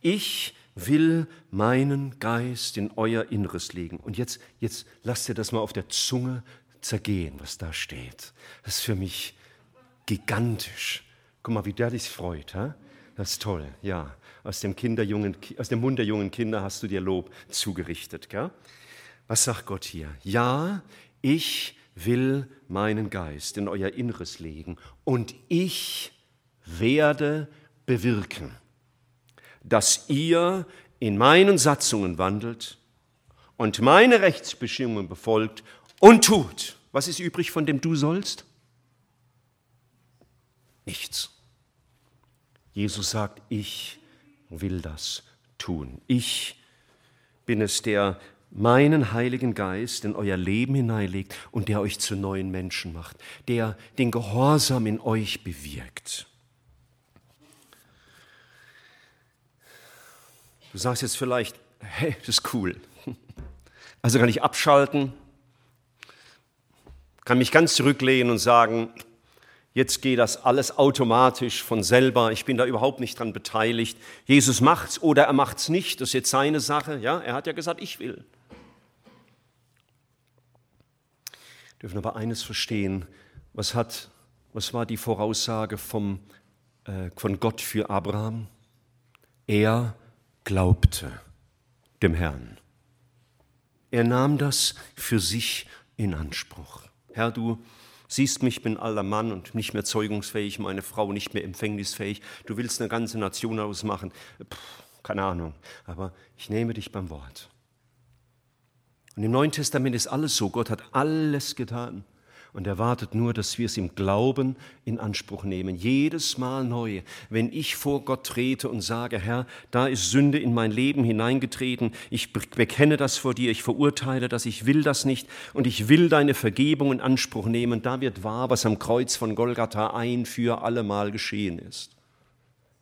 ich will meinen Geist in euer Inneres legen. Und jetzt, jetzt lasst ihr das mal auf der Zunge zergehen, was da steht. Das ist für mich gigantisch. Guck mal, wie der dich freut. He? Das ist toll, ja. Aus dem, Kinderjungen, aus dem Mund der jungen Kinder hast du dir Lob zugerichtet. Gell? Was sagt Gott hier? Ja, ich will meinen Geist in euer Inneres legen und ich werde bewirken dass ihr in meinen Satzungen wandelt und meine Rechtsbestimmungen befolgt und tut. Was ist übrig von dem du sollst? Nichts. Jesus sagt, ich will das tun. Ich bin es, der meinen Heiligen Geist in euer Leben hineinlegt und der euch zu neuen Menschen macht, der den Gehorsam in euch bewirkt. Du sagst jetzt vielleicht, hey, das ist cool. <laughs> Also kann ich abschalten, kann mich ganz zurücklehnen und sagen, jetzt geht das alles automatisch von selber, ich bin da überhaupt nicht dran beteiligt. Jesus macht's oder er macht's nicht, das ist jetzt seine Sache. Ja, er hat ja gesagt, ich will. Dürfen aber eines verstehen, was, hat, was war die Voraussage vom, äh, von Gott für Abraham? Er glaubte dem Herrn. Er nahm das für sich in Anspruch. Herr, du siehst mich, bin alter Mann und nicht mehr zeugungsfähig, meine Frau nicht mehr empfängnisfähig. Du willst eine ganze Nation ausmachen. Puh, keine Ahnung, aber ich nehme dich beim Wort. Und im Neuen Testament ist alles so. Gott hat alles getan und er wartet nur, dass wir es im Glauben in Anspruch nehmen. Jedes Mal neu, wenn ich vor Gott trete und sage, Herr, da ist Sünde in mein Leben hineingetreten, ich bekenne das vor dir, ich verurteile das, ich will das nicht und ich will deine Vergebung in Anspruch nehmen, da wird wahr, was am Kreuz von Golgatha ein für allemal geschehen ist.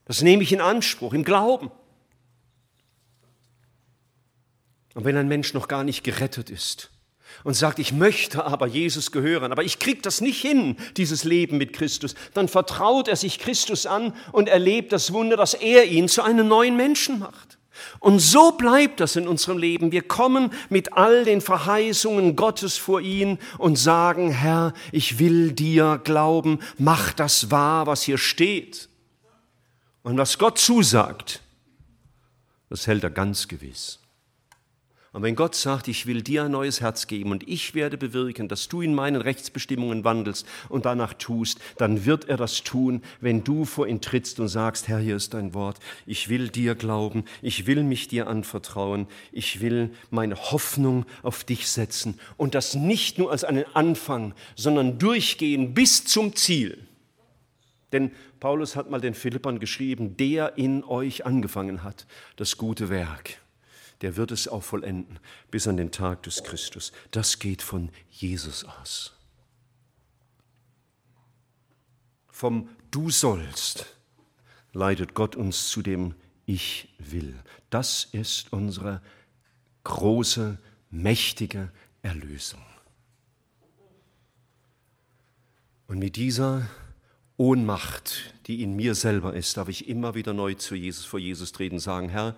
Das nehme ich in Anspruch, im Glauben. Und wenn ein Mensch noch gar nicht gerettet ist, und sagt, ich möchte aber Jesus gehören, aber ich kriege das nicht hin, dieses Leben mit Christus, dann vertraut er sich Christus an und erlebt das Wunder, dass er ihn zu einem neuen Menschen macht. Und so bleibt das in unserem Leben. Wir kommen mit all den Verheißungen Gottes vor ihn und sagen, Herr, ich will dir glauben, mach das wahr, was hier steht. Und was Gott zusagt, das hält er ganz gewiss. Und wenn Gott sagt, ich will dir ein neues Herz geben und ich werde bewirken, dass du in meinen Rechtsbestimmungen wandelst und danach tust, dann wird er das tun, wenn du vor ihn trittst und sagst, Herr, hier ist dein Wort, ich will dir glauben, ich will mich dir anvertrauen, ich will meine Hoffnung auf dich setzen. Und das nicht nur als einen Anfang, sondern durchgehen bis zum Ziel. Denn Paulus hat mal den Philippern geschrieben, der in euch angefangen hat, das gute Werk der wird es auch vollenden bis an den Tag des Christus. Das geht von Jesus aus. Vom Du sollst leitet Gott uns zu dem Ich will. Das ist unsere große, mächtige Erlösung. Und mit dieser Ohnmacht, die in mir selber ist, darf ich immer wieder neu zu Jesus, vor Jesus treten und sagen, Herr,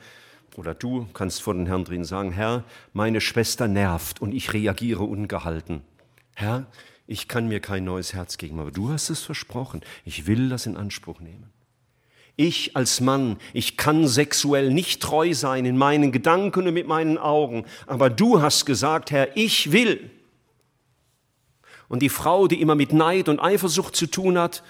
oder du kannst vor den Herrn drin sagen, Herr, meine Schwester nervt und ich reagiere ungehalten. Herr, ich kann mir kein neues Herz geben, aber du hast es versprochen. Ich will das in Anspruch nehmen. Ich als Mann, ich kann sexuell nicht treu sein in meinen Gedanken und mit meinen Augen, aber du hast gesagt, Herr, ich will. Und die Frau, die immer mit Neid und Eifersucht zu tun hat,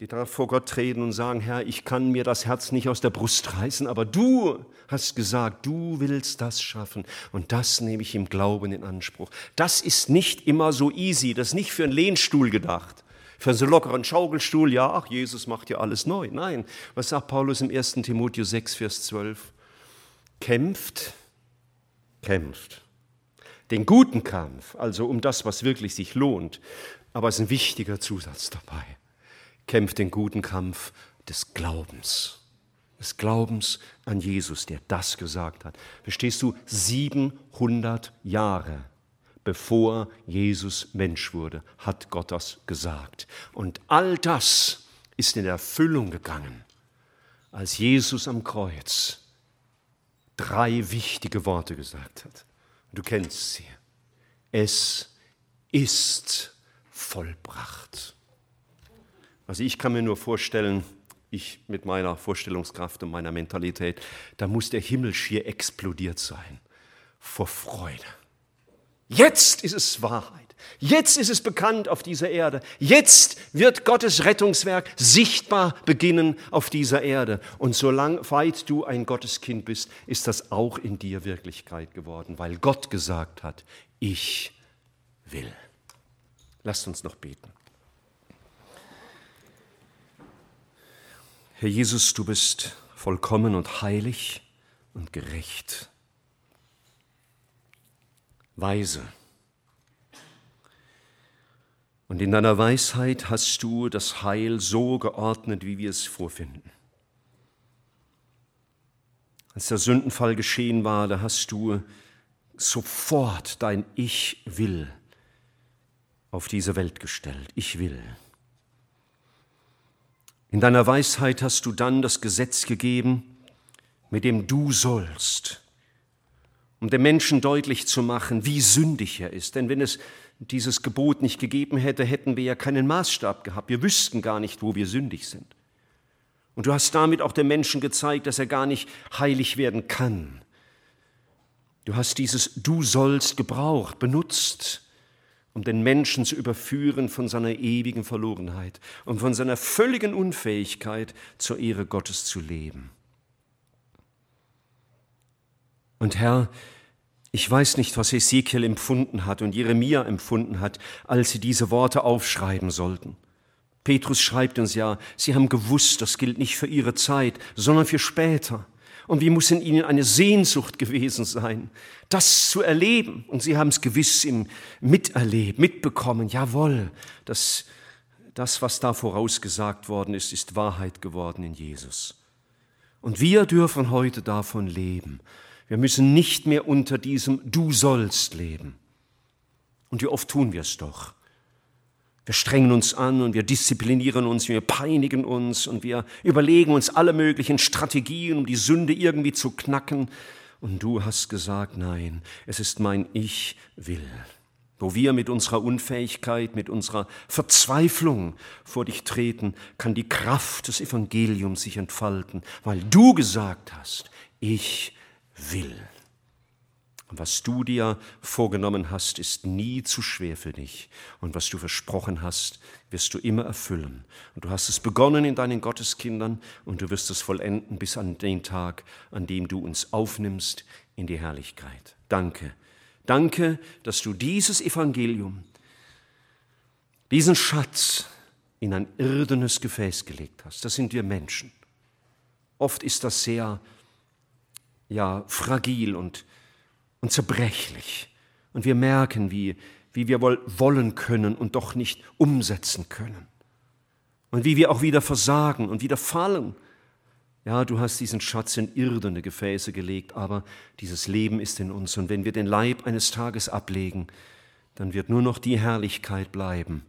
die darf vor Gott treten und sagen, Herr, ich kann mir das Herz nicht aus der Brust reißen, aber du hast gesagt, du willst das schaffen und das nehme ich im Glauben in Anspruch. Das ist nicht immer so easy, das ist nicht für einen Lehnstuhl gedacht, für so einen lockeren Schaukelstuhl, ja, ach, Jesus macht ja alles neu. Nein, was sagt Paulus im 1. Timotheus 6, Vers 12? Kämpft, kämpft. den guten Kampf, also um das, was wirklich sich lohnt. Aber es ist ein wichtiger Zusatz dabei. Kämpft den guten Kampf des Glaubens. Des Glaubens an Jesus, der das gesagt hat. Verstehst du, 700 Jahre bevor Jesus Mensch wurde, hat Gott das gesagt. Und all das ist in Erfüllung gegangen, als Jesus am Kreuz drei wichtige Worte gesagt hat. Du kennst sie. Es ist vollbracht. Also ich kann mir nur vorstellen, ich mit meiner Vorstellungskraft und meiner Mentalität, da muss der Himmel schier explodiert sein vor Freude. Jetzt ist es Wahrheit. Jetzt ist es bekannt auf dieser Erde. Jetzt wird Gottes Rettungswerk sichtbar beginnen auf dieser Erde. Und solange weit du ein Gotteskind bist, ist das auch in dir Wirklichkeit geworden, weil Gott gesagt hat, ich will. Lasst uns noch beten. Herr Jesus, du bist vollkommen und heilig und gerecht, weise und in deiner Weisheit hast du das Heil so geordnet, wie wir es vorfinden. Als der Sündenfall geschehen war, da hast du sofort dein Ich will auf diese Welt gestellt. Ich will. In deiner Weisheit hast du dann das Gesetz gegeben, mit dem du sollst, um dem Menschen deutlich zu machen, wie sündig er ist. Denn wenn es dieses Gebot nicht gegeben hätte, hätten wir ja keinen Maßstab gehabt. Wir wüssten gar nicht, wo wir sündig sind. Und du hast damit auch dem Menschen gezeigt, dass er gar nicht heilig werden kann. Du hast dieses Du sollst gebraucht, benutzt, um den Menschen zu überführen von seiner ewigen Verlorenheit und von seiner völligen Unfähigkeit zur Ehre Gottes zu leben. Und Herr, ich weiß nicht, was Ezekiel empfunden hat und Jeremia empfunden hat, als sie diese Worte aufschreiben sollten. Petrus schreibt uns ja, sie haben gewusst, das gilt nicht für ihre Zeit, sondern für später. Und wie muss in ihnen eine Sehnsucht gewesen sein, das zu erleben? Und sie haben es gewiss im Miterlebt, mitbekommen. Jawohl, das, das, was da vorausgesagt worden ist, ist Wahrheit geworden in Jesus. Und wir dürfen heute davon leben wir müssen nicht mehr unter diesem Du sollst leben. Und wie oft tun wir es doch. Wir strengen uns an und wir disziplinieren uns, wir peinigen uns und wir überlegen uns alle möglichen Strategien, um die Sünde irgendwie zu knacken. Und du hast gesagt, nein, es ist mein Ich will. Wo wir mit unserer Unfähigkeit, mit unserer Verzweiflung vor dich treten, kann die Kraft des Evangeliums sich entfalten, weil du gesagt hast, ich will. Und was du dir vorgenommen hast, ist nie zu schwer für dich. Und was du versprochen hast, wirst du immer erfüllen. Und du hast es begonnen in deinen Gotteskindern und du wirst es vollenden bis an den Tag, an dem du uns aufnimmst in die Herrlichkeit. Danke. Danke, dass du dieses Evangelium, diesen Schatz in ein irdenes Gefäß gelegt hast. Das sind wir Menschen. Oft ist das sehr ja fragil und, und zerbrechlich. Und wir merken, wie, wie wir wollen können und doch nicht umsetzen können. Und wie wir auch wieder versagen und wieder fallen. Ja, du hast diesen Schatz in irdene Gefäße gelegt, aber dieses Leben ist in uns. Und wenn wir den Leib eines Tages ablegen, dann wird nur noch die Herrlichkeit bleiben,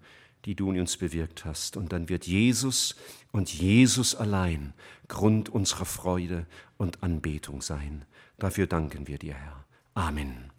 die du in uns bewirkt hast. Und dann wird Jesus und Jesus allein Grund unserer Freude und Anbetung sein. Dafür danken wir dir, Herr. Amen.